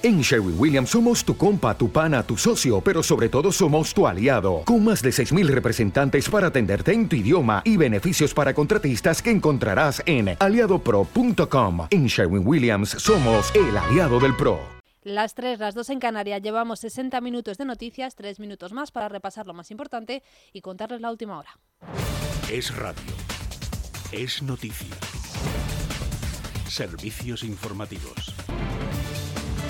En Sherwin Williams somos tu compa, tu pana, tu socio, pero sobre todo somos tu aliado, con más de 6.000 representantes para atenderte en tu idioma y beneficios para contratistas que encontrarás en aliadopro.com. En Sherwin Williams somos el aliado del PRO. Las 3, las 2 en Canarias, llevamos 60 minutos de noticias, 3 minutos más para repasar lo más importante y contarles la última hora. Es radio. Es noticia. Servicios informativos.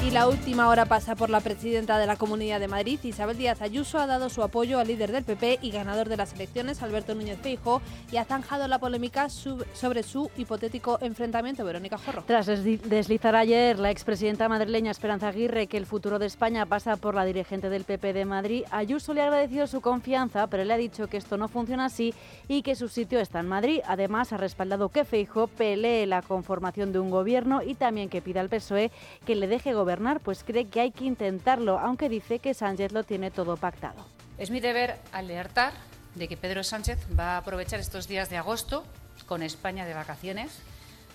Y la última hora pasa por la presidenta de la Comunidad de Madrid, Isabel Díaz Ayuso, ha dado su apoyo al líder del PP y ganador de las elecciones, Alberto Núñez Feijóo, y ha zanjado la polémica sobre su hipotético enfrentamiento. Verónica Jorro. Tras deslizar ayer la expresidenta madrileña Esperanza Aguirre que el futuro de España pasa por la dirigente del PP de Madrid, Ayuso le ha agradecido su confianza, pero le ha dicho que esto no funciona así y que su sitio está en Madrid. Además, ha respaldado que Feijóo pelee la conformación de un gobierno y también que pida al PSOE que le deje gobernar pues cree que hay que intentarlo, aunque dice que Sánchez lo tiene todo pactado. Es mi deber alertar de que Pedro Sánchez va a aprovechar estos días de agosto con España de vacaciones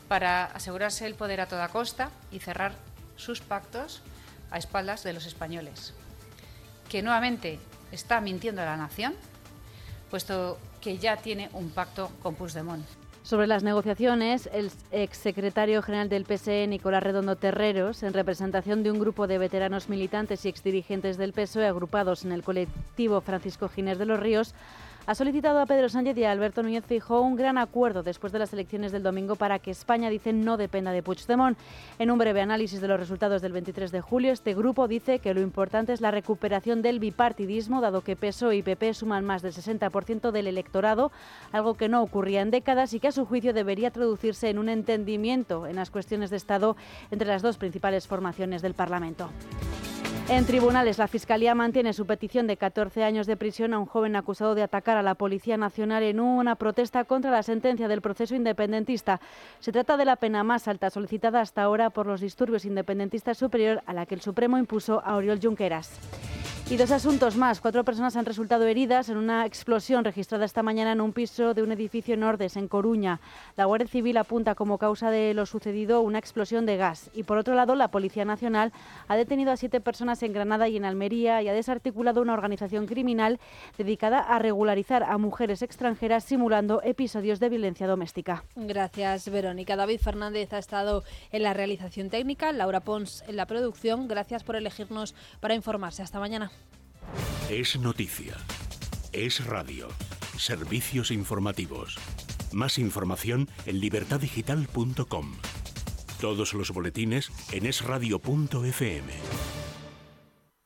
para asegurarse el poder a toda costa y cerrar sus pactos a espaldas de los españoles. Que nuevamente está mintiendo a la nación, puesto que ya tiene un pacto con Puigdemont. Sobre las negociaciones, el exsecretario general del PSE, Nicolás Redondo Terreros, en representación de un grupo de veteranos militantes y exdirigentes del PSOE agrupados en el colectivo Francisco Ginés de los Ríos, ha solicitado a Pedro Sánchez y a Alberto Núñez Fijó un gran acuerdo después de las elecciones del domingo para que España, dicen, no dependa de Puigdemont. En un breve análisis de los resultados del 23 de julio, este grupo dice que lo importante es la recuperación del bipartidismo, dado que PSOE y PP suman más del 60% del electorado, algo que no ocurría en décadas y que a su juicio debería traducirse en un entendimiento en las cuestiones de Estado entre las dos principales formaciones del Parlamento. En tribunales, la Fiscalía mantiene su petición de 14 años de prisión a un joven acusado de atacar a la Policía Nacional en una protesta contra la sentencia del proceso independentista. Se trata de la pena más alta solicitada hasta ahora por los disturbios independentistas superior a la que el Supremo impuso a Oriol Junqueras. Y dos asuntos más. Cuatro personas han resultado heridas en una explosión registrada esta mañana en un piso de un edificio en Ordes, en Coruña. La Guardia Civil apunta como causa de lo sucedido una explosión de gas. Y por otro lado, la Policía Nacional ha detenido a siete personas en Granada y en Almería y ha desarticulado una organización criminal dedicada a regularizar a mujeres extranjeras simulando episodios de violencia doméstica. Gracias, Verónica. David Fernández ha estado en la realización técnica, Laura Pons en la producción. Gracias por elegirnos para informarse. Hasta mañana. Es noticia. Es radio. Servicios informativos. Más información en libertadigital.com. Todos los boletines en esradio.fm.